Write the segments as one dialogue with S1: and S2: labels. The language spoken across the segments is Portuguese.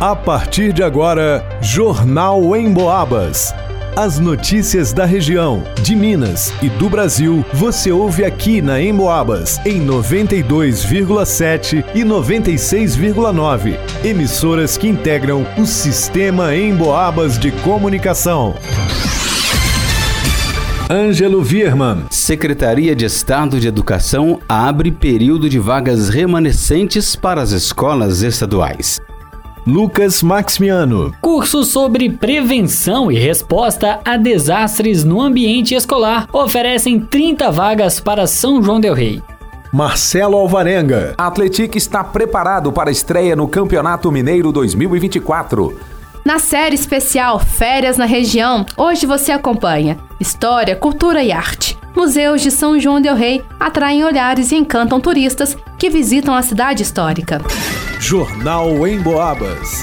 S1: A partir de agora, Jornal em Boabas. As notícias da região, de Minas e do Brasil, você ouve aqui na Emboabas, em 92,7 e 96,9. Emissoras que integram o sistema Emboabas de comunicação. Ângelo Virman.
S2: Secretaria de Estado de Educação abre período de vagas remanescentes para as escolas estaduais.
S1: Lucas Maximiano.
S3: Curso sobre prevenção e resposta a desastres no ambiente escolar oferecem 30 vagas para São João del Rei.
S1: Marcelo Alvarenga.
S4: A Atlético está preparado para a estreia no Campeonato Mineiro 2024.
S5: Na série especial Férias na Região, hoje você acompanha História, Cultura e Arte. Museus de São João del Rei atraem olhares e encantam turistas que visitam a cidade histórica.
S1: Jornal em Boabas.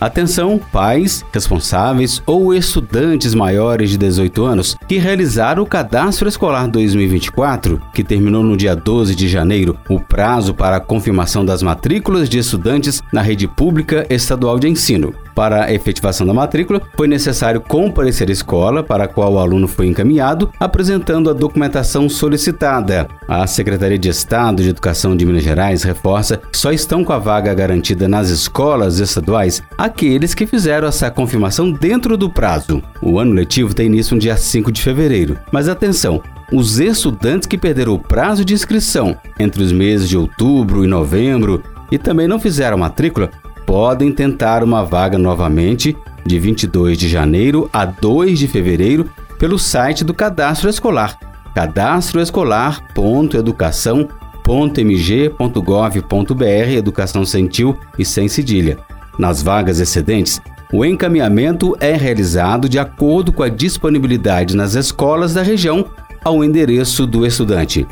S2: Atenção, pais, responsáveis ou estudantes maiores de 18 anos que realizaram o Cadastro Escolar 2024, que terminou no dia 12 de janeiro, o prazo para a confirmação das matrículas de estudantes na rede pública estadual de ensino. Para a efetivação da matrícula, foi necessário comparecer à escola para a qual o aluno foi encaminhado, apresentando a documentação solicitada. A Secretaria de Estado de Educação de Minas Gerais reforça só estão com a vaga garantida nas escolas estaduais aqueles que fizeram essa confirmação dentro do prazo. O ano letivo tem início no dia 5 de fevereiro. Mas atenção, os estudantes que perderam o prazo de inscrição entre os meses de outubro e novembro e também não fizeram matrícula podem tentar uma vaga novamente de 22 de janeiro a 2 de fevereiro pelo site do Cadastro Escolar cadastroescolar.educação.mg.gov.br Educação Sentiu e sem cedilha. Nas vagas excedentes, o encaminhamento é realizado de acordo com a disponibilidade nas escolas da região ao endereço do estudante.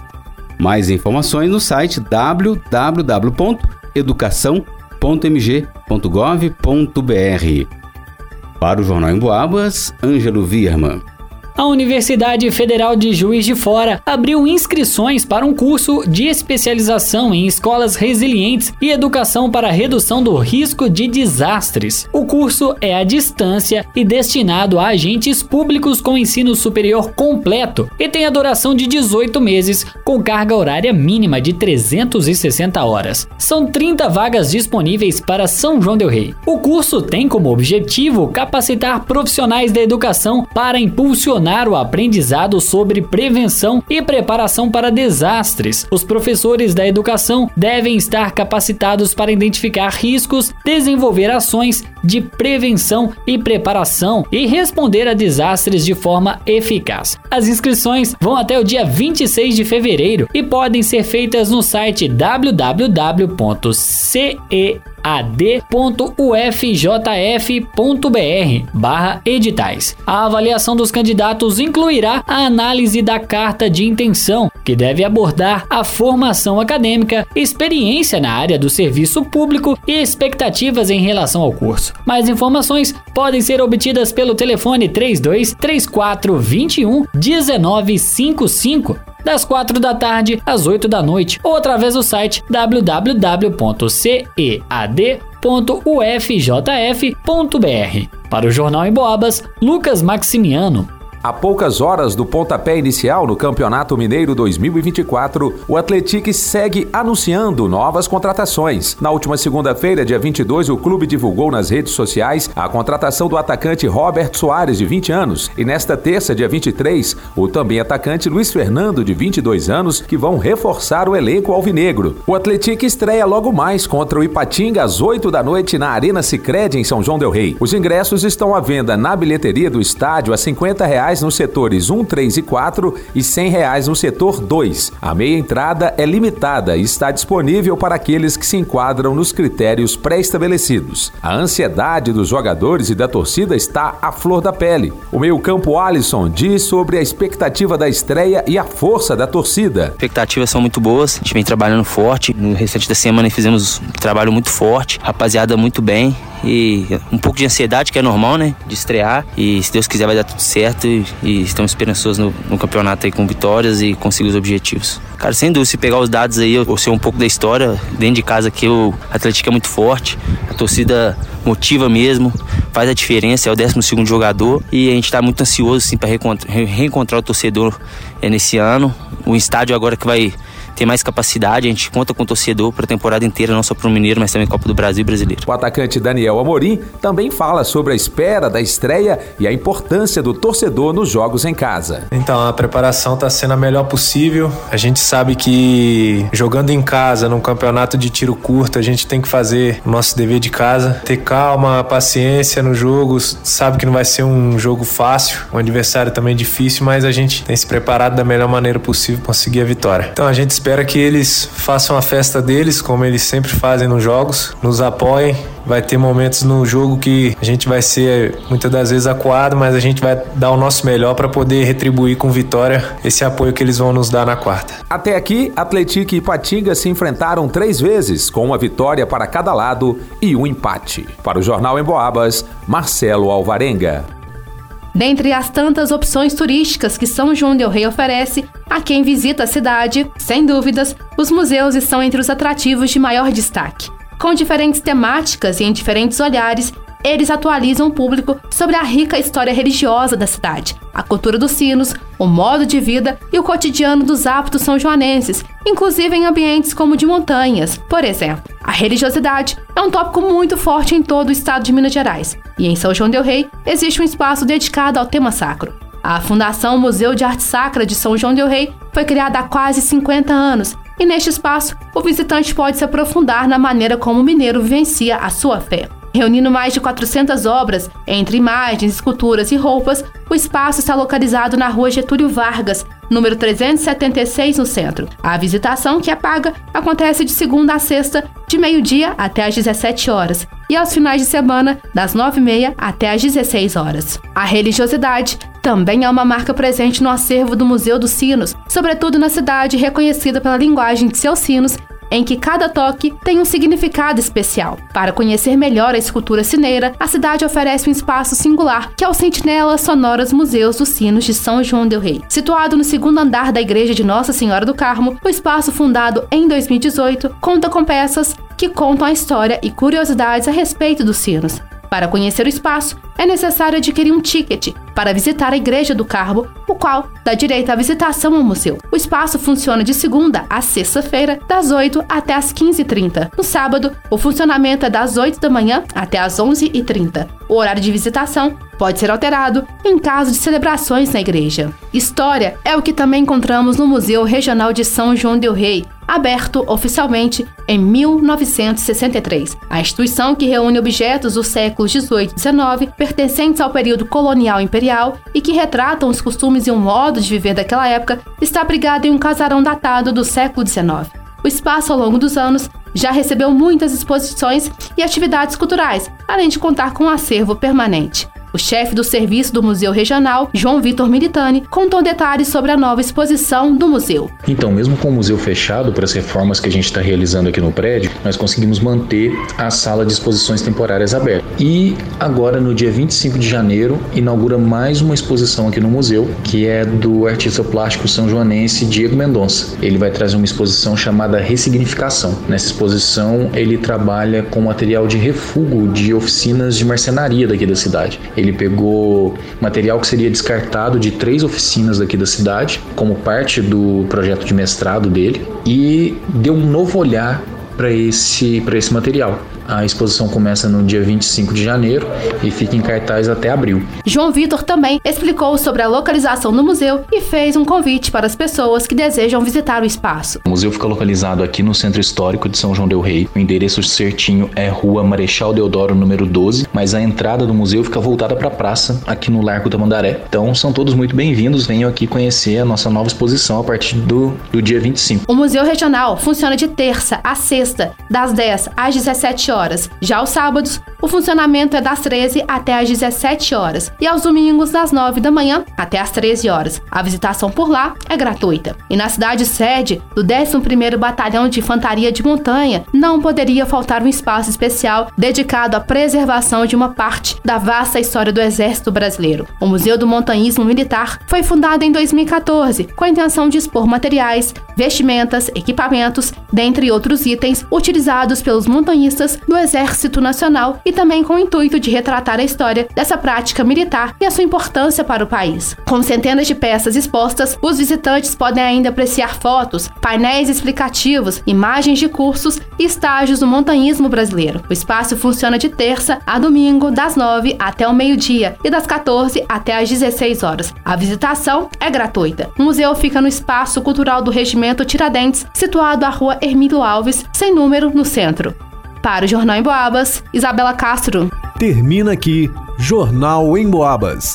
S2: Mais informações no site www.educação.mg.gov.br. Para o Jornal em Boabas, Ângelo Virman.
S3: A Universidade Federal de Juiz de Fora abriu inscrições para um curso de especialização em escolas resilientes e educação para redução do risco de desastres. O curso é à distância e destinado a agentes públicos com ensino superior completo e tem a duração de 18 meses, com carga horária mínima de 360 horas. São 30 vagas disponíveis para São João del Rei. O curso tem como objetivo capacitar profissionais da educação para impulsionar proporcionar o aprendizado sobre prevenção e preparação para desastres. Os professores da educação devem estar capacitados para identificar riscos, desenvolver ações de prevenção e preparação e responder a desastres de forma eficaz. As inscrições vão até o dia 26 de fevereiro e podem ser feitas no site www.ce ad.ufjf.br barra editais. A avaliação dos candidatos incluirá a análise da carta de intenção, que deve abordar a formação acadêmica, experiência na área do serviço público e expectativas em relação ao curso. Mais informações podem ser obtidas pelo telefone 32 34 21 1955 das 4 da tarde às 8 da noite ou através do site www.cead.ufjf.br. Para o Jornal em Boabas, Lucas Maximiano.
S4: A poucas horas do pontapé inicial no Campeonato Mineiro 2024, o Atlético segue anunciando novas contratações. Na última segunda-feira, dia 22, o clube divulgou nas redes sociais a contratação do atacante Robert Soares, de 20 anos, e nesta terça, dia 23, o também atacante Luiz Fernando, de 22 anos, que vão reforçar o elenco alvinegro. O Atlético estreia logo mais contra o Ipatinga às 8 da noite na Arena Sicredi em São João del Rei. Os ingressos estão à venda na bilheteria do estádio a 50 reais reais nos setores 1, 3 e 4 e 100 reais no setor 2. A meia entrada é limitada e está disponível para aqueles que se enquadram nos critérios pré-estabelecidos. A ansiedade dos jogadores e da torcida está à flor da pele. O meio-campo Alisson diz sobre a expectativa da estreia e a força da torcida.
S6: Expectativas são muito boas, a gente vem trabalhando forte. No restante da semana fizemos um trabalho muito forte, rapaziada muito bem e um pouco de ansiedade, que é normal, né? De estrear. E se Deus quiser vai dar tudo certo e, e estamos esperançosos no, no, campeonato aí com vitórias e conseguir os objetivos. Cara, sem dúvida, se pegar os dados aí, eu sei um pouco da história, dentro de casa aqui o Atlético é muito forte, a torcida motiva mesmo, faz a diferença, é o 12 segundo jogador e a gente está muito ansioso assim, para reencontrar, reencontrar o torcedor é, nesse ano. O estádio agora que vai ter mais capacidade. A gente conta com o torcedor para a temporada inteira, não só para o Mineiro, mas também Copa do Brasil e Brasileiro.
S4: O atacante Daniel Amorim também fala sobre a espera da estreia e a importância do torcedor nos jogos em casa.
S7: Então, a preparação está sendo a melhor possível. A gente sabe que jogando em casa, num campeonato de tiro curto, a gente tem que fazer o nosso dever de casa, ter calma, paciência no jogo. Sabe que não vai ser um jogo fácil, um adversário também difícil, mas a gente tem se preparado da melhor maneira possível para conseguir a vitória. Então, a gente espera que eles façam a festa deles, como eles sempre fazem nos jogos, nos apoiem. Vai ter momentos no jogo que a gente vai ser muitas das vezes acuado, mas a gente vai dar o nosso melhor para poder retribuir com vitória esse apoio que eles vão nos dar na quarta.
S4: Até aqui, Atlético e Patinga se enfrentaram três vezes, com uma vitória para cada lado e um empate. Para o Jornal em Boabas, Marcelo Alvarenga.
S5: Dentre as tantas opções turísticas que São João del Rei oferece, a quem visita a cidade, sem dúvidas, os museus estão entre os atrativos de maior destaque. Com diferentes temáticas e em diferentes olhares, eles atualizam o público sobre a rica história religiosa da cidade, a cultura dos sinos, o modo de vida e o cotidiano dos aptos são joanenses, inclusive em ambientes como de montanhas, por exemplo. A religiosidade é um tópico muito forte em todo o estado de Minas Gerais, e em São João del Rei existe um espaço dedicado ao tema sacro. A Fundação Museu de Arte Sacra de São João del Rei foi criada há quase 50 anos, e neste espaço o visitante pode se aprofundar na maneira como o mineiro vivencia a sua fé. Reunindo mais de 400 obras, entre imagens, esculturas e roupas, o espaço está localizado na rua Getúlio Vargas, número 376, no centro. A visitação, que é paga, acontece de segunda a sexta, de meio-dia até às 17 horas, e aos finais de semana, das 9h30 até às 16 horas. A religiosidade também é uma marca presente no acervo do Museu dos Sinos, sobretudo na cidade reconhecida pela linguagem de seus sinos em que cada toque tem um significado especial. Para conhecer melhor a escultura cineira, a cidade oferece um espaço singular, que é o Sentinela Sonoras Museus dos Sinos de São João del Rei. Situado no segundo andar da Igreja de Nossa Senhora do Carmo, o espaço fundado em 2018 conta com peças que contam a história e curiosidades a respeito dos sinos. Para conhecer o espaço, é necessário adquirir um ticket para visitar a Igreja do Carmo, o qual dá direito à visitação ao museu. O espaço funciona de segunda a sexta-feira, das 8 até as 15h30. No sábado, o funcionamento é das 8 da manhã até as 11h30. O horário de visitação pode ser alterado em caso de celebrações na igreja. História é o que também encontramos no Museu Regional de São João del Rei, aberto oficialmente em 1963. A instituição, que reúne objetos dos séculos 18 e 19, pertencentes ao período colonial imperial e que retratam os costumes e o modo de viver daquela época, está abrigada em um casarão datado do século 19. O espaço, ao longo dos anos, já recebeu muitas exposições e atividades culturais, além de contar com um acervo permanente. O chefe do serviço do Museu Regional, João Vitor Militani, contou detalhes sobre a nova exposição do museu.
S8: Então, mesmo com o museu fechado para as reformas que a gente está realizando aqui no prédio, nós conseguimos manter a sala de exposições temporárias aberta. E agora, no dia 25 de janeiro, inaugura mais uma exposição aqui no museu, que é do artista plástico são joanense Diego Mendonça. Ele vai trazer uma exposição chamada Ressignificação. Nessa exposição, ele trabalha com material de refúgio de oficinas de marcenaria daqui da cidade. Ele pegou material que seria descartado de três oficinas daqui da cidade, como parte do projeto de mestrado dele, e deu um novo olhar para esse, esse material. A exposição começa no dia 25 de janeiro e fica em cartaz até abril.
S5: João Vitor também explicou sobre a localização do museu e fez um convite para as pessoas que desejam visitar o espaço.
S8: O museu fica localizado aqui no Centro Histórico de São João del Rei. O endereço certinho é Rua Marechal Deodoro, número 12, mas a entrada do museu fica voltada para a praça, aqui no Largo Tamandaré. Então são todos muito bem-vindos, venham aqui conhecer a nossa nova exposição a partir do, do dia 25.
S5: O Museu Regional funciona de terça a sexta, das 10 às 17 horas. Já aos sábados, O funcionamento é das 13 até às 17 horas e aos domingos das 9 da manhã até às 13 horas. A visitação por lá é gratuita. E na cidade sede do 11º Batalhão de Infantaria de Montanha, não poderia faltar um espaço especial dedicado à preservação de uma parte da vasta história do Exército Brasileiro. O Museu do Montanhismo Militar foi fundado em 2014 com a intenção de expor materiais, vestimentas, equipamentos, dentre outros itens utilizados pelos montanhistas do Exército Nacional e também com o intuito de retratar a história dessa prática militar e a sua importância para o país. Com centenas de peças expostas, os visitantes podem ainda apreciar fotos, painéis explicativos, imagens de cursos e estágios do montanhismo brasileiro. O espaço funciona de terça a domingo, das 9 até o meio-dia e das 14 até as 16 horas. A visitação é gratuita. O museu fica no Espaço Cultural do Regimento Tiradentes, situado à rua Hermílio Alves, sem número, no centro. Para o Jornal em Boabas, Isabela Castro.
S1: Termina aqui Jornal em Boabas.